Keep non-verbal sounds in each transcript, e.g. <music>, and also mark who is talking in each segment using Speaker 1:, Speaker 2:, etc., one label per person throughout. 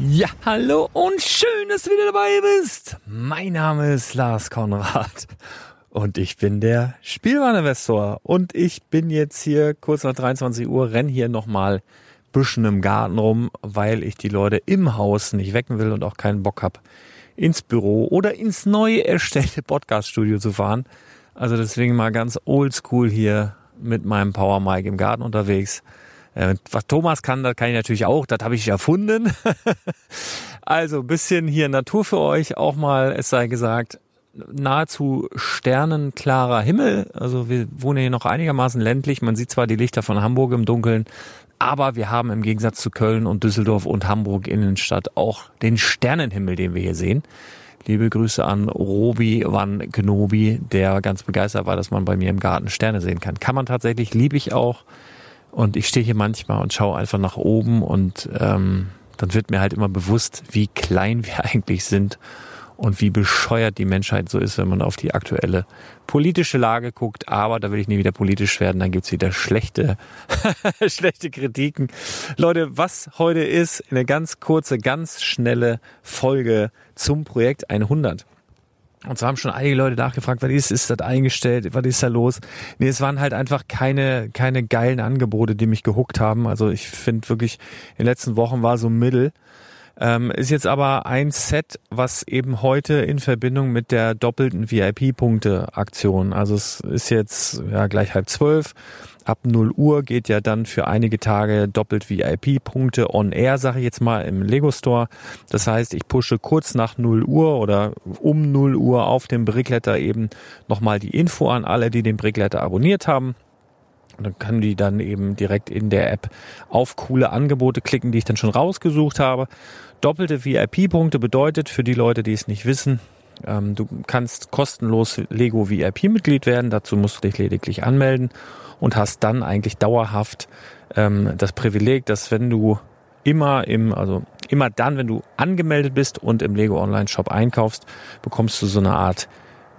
Speaker 1: Ja, hallo und schön, dass du wieder dabei bist. Mein Name ist Lars Konrad und ich bin der Spielwareninvestor und ich bin jetzt hier kurz nach 23 Uhr, renn hier nochmal Büschen im Garten rum, weil ich die Leute im Haus nicht wecken will und auch keinen Bock hab, ins Büro oder ins neu erstellte Podcaststudio zu fahren. Also deswegen mal ganz oldschool hier mit meinem Power Mic im Garten unterwegs. Äh, was Thomas kann, das kann ich natürlich auch, das habe ich erfunden. <laughs> also bisschen hier Natur für euch, auch mal, es sei gesagt, nahezu sternenklarer Himmel. Also wir wohnen hier noch einigermaßen ländlich. Man sieht zwar die Lichter von Hamburg im Dunkeln, aber wir haben im Gegensatz zu Köln und Düsseldorf und Hamburg Innenstadt auch den Sternenhimmel, den wir hier sehen. Liebe Grüße an Robi van Knobi, der ganz begeistert war, dass man bei mir im Garten Sterne sehen kann. Kann man tatsächlich, liebe ich auch. Und ich stehe hier manchmal und schaue einfach nach oben und ähm, dann wird mir halt immer bewusst, wie klein <laughs> wir eigentlich sind und wie bescheuert die Menschheit so ist, wenn man auf die aktuelle politische Lage guckt. Aber da will ich nie wieder politisch werden, dann gibt's wieder schlechte, <laughs> schlechte Kritiken. Leute, was heute ist, eine ganz kurze, ganz schnelle Folge zum Projekt 100. Und so haben schon einige Leute nachgefragt, was ist, ist das eingestellt, was ist da los? Nee, es waren halt einfach keine, keine geilen Angebote, die mich gehuckt haben. Also ich finde wirklich, in den letzten Wochen war so Mittel. Ähm, ist jetzt aber ein Set, was eben heute in Verbindung mit der doppelten VIP-Punkte-Aktion, also es ist jetzt ja gleich halb zwölf, ab 0 Uhr geht ja dann für einige Tage doppelt VIP-Punkte on air, sage ich jetzt mal, im Lego Store. Das heißt, ich pushe kurz nach 0 Uhr oder um 0 Uhr auf dem Brickletter eben nochmal die Info an alle, die den Brickletter abonniert haben. Und dann können die dann eben direkt in der App auf coole Angebote klicken, die ich dann schon rausgesucht habe. Doppelte VIP-Punkte bedeutet für die Leute, die es nicht wissen, ähm, du kannst kostenlos Lego VIP-Mitglied werden. Dazu musst du dich lediglich anmelden und hast dann eigentlich dauerhaft ähm, das Privileg, dass wenn du immer im, also immer dann, wenn du angemeldet bist und im Lego Online Shop einkaufst, bekommst du so eine Art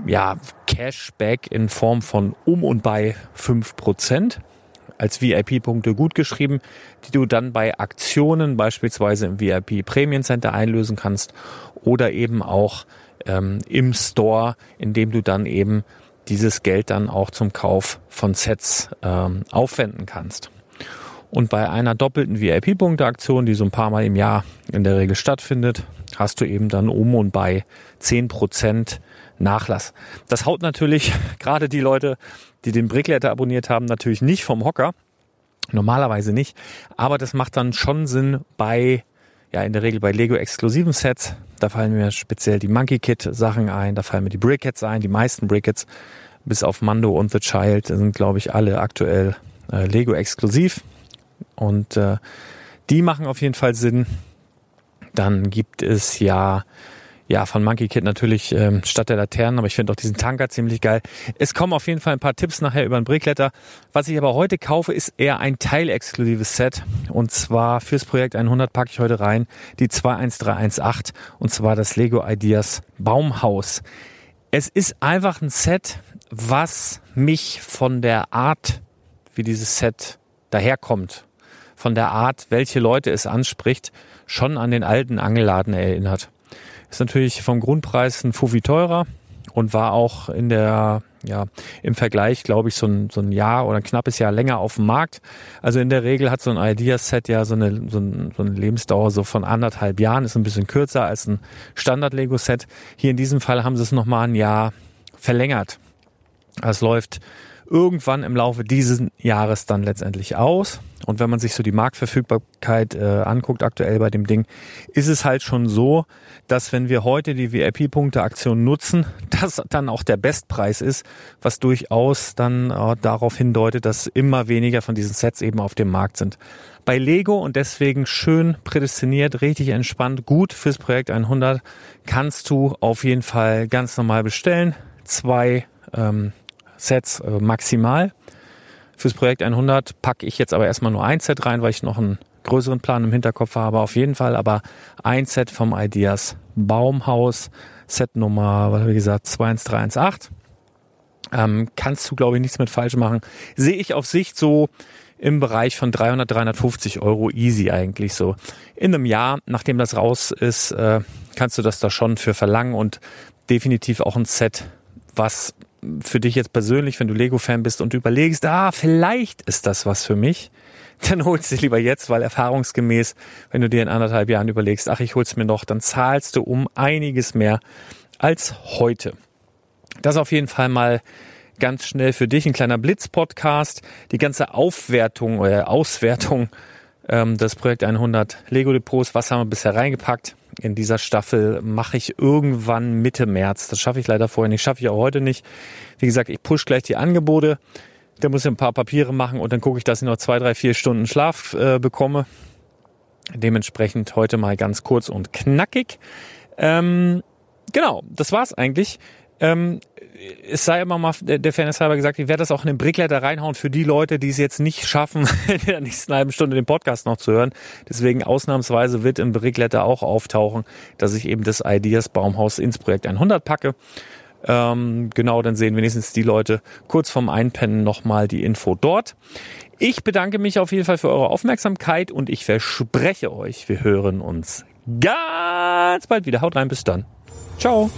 Speaker 1: ja, Cashback in Form von um und bei fünf Prozent als VIP-Punkte gut geschrieben, die du dann bei Aktionen beispielsweise im VIP Premium Center einlösen kannst oder eben auch ähm, im Store, in dem du dann eben dieses Geld dann auch zum Kauf von Sets ähm, aufwenden kannst. Und bei einer doppelten VIP-Punkte-Aktion, die so ein paar Mal im Jahr in der Regel stattfindet, hast du eben dann um und bei zehn Prozent Nachlass. Das haut natürlich <laughs> gerade die Leute, die den Brickletter abonniert haben, natürlich nicht vom Hocker. Normalerweise nicht. Aber das macht dann schon Sinn bei, ja, in der Regel bei Lego exklusiven Sets. Da fallen mir speziell die Monkey Kit Sachen ein. Da fallen mir die Brickets ein. Die meisten Brickets, bis auf Mando und The Child, sind, glaube ich, alle aktuell äh, Lego exklusiv. Und äh, die machen auf jeden Fall Sinn. Dann gibt es ja ja, von Monkey Kid natürlich ähm, statt der Laternen, aber ich finde auch diesen Tanker ziemlich geil. Es kommen auf jeden Fall ein paar Tipps nachher über den Brickletter. Was ich aber heute kaufe, ist eher ein teilexklusives Set. Und zwar fürs Projekt 100 packe ich heute rein die 21318 und zwar das Lego Ideas Baumhaus. Es ist einfach ein Set, was mich von der Art, wie dieses Set daherkommt, von der Art, welche Leute es anspricht, schon an den alten Angelladen erinnert. Ist natürlich vom Grundpreis ein Fuffi teurer und war auch in der, ja, im Vergleich, glaube ich, so ein, so ein Jahr oder ein knappes Jahr länger auf dem Markt. Also in der Regel hat so ein Ideaset ja so eine, so, ein, so eine Lebensdauer so von anderthalb Jahren, ist ein bisschen kürzer als ein Standard-Lego-Set. Hier in diesem Fall haben sie es nochmal ein Jahr verlängert. Es läuft irgendwann im Laufe dieses Jahres dann letztendlich aus. Und wenn man sich so die Marktverfügbarkeit äh, anguckt aktuell bei dem Ding, ist es halt schon so, dass wenn wir heute die VIP-Punkte-Aktion nutzen, <laughs> das dann auch der Bestpreis ist, was durchaus dann äh, darauf hindeutet, dass immer weniger von diesen Sets eben auf dem Markt sind. Bei Lego und deswegen schön prädestiniert, richtig entspannt, gut fürs Projekt 100 kannst du auf jeden Fall ganz normal bestellen. Zwei ähm, Sets äh, maximal. Fürs Projekt 100 packe ich jetzt aber erstmal nur ein Set rein, weil ich noch einen größeren Plan im Hinterkopf habe. Auf jeden Fall aber ein Set vom Ideas Baumhaus, Set Nummer, was habe ich gesagt, 21318. Ähm, kannst du, glaube ich, nichts mit falsch machen. Sehe ich auf Sicht so im Bereich von 300, 350 Euro easy eigentlich so. In einem Jahr, nachdem das raus ist, äh, kannst du das da schon für verlangen und definitiv auch ein Set, was für dich jetzt persönlich, wenn du Lego-Fan bist und du überlegst, ah, vielleicht ist das was für mich, <laughs> dann holst du lieber jetzt, weil erfahrungsgemäß, wenn du dir in anderthalb Jahren überlegst, ach, ich hol's mir noch, dann zahlst du um einiges mehr als heute. Das auf jeden Fall mal ganz schnell für dich ein kleiner Blitz-Podcast. Die ganze Aufwertung oder Auswertung ähm, des Projekt 100 Lego Depots, was haben wir bisher reingepackt? In dieser Staffel mache ich irgendwann Mitte März. Das schaffe ich leider vorher nicht, schaffe ich auch heute nicht. Wie gesagt, ich push gleich die Angebote. Da muss ich ein paar Papiere machen und dann gucke ich, dass ich noch zwei, drei, vier Stunden Schlaf äh, bekomme. Dementsprechend heute mal ganz kurz und knackig. Ähm, genau, das war's eigentlich. Ähm, es sei immer mal der Fairness halber gesagt, ich werde das auch in den Brickletter reinhauen für die Leute, die es jetzt nicht schaffen, <laughs> in der nächsten halben Stunde den Podcast noch zu hören. Deswegen ausnahmsweise wird im Brickletter auch auftauchen, dass ich eben das Ideas Baumhaus ins Projekt 100 packe. Ähm, genau, dann sehen wenigstens die Leute kurz vorm Einpennen nochmal die Info dort. Ich bedanke mich auf jeden Fall für eure Aufmerksamkeit und ich verspreche euch, wir hören uns ganz bald wieder. Haut rein, bis dann. Ciao.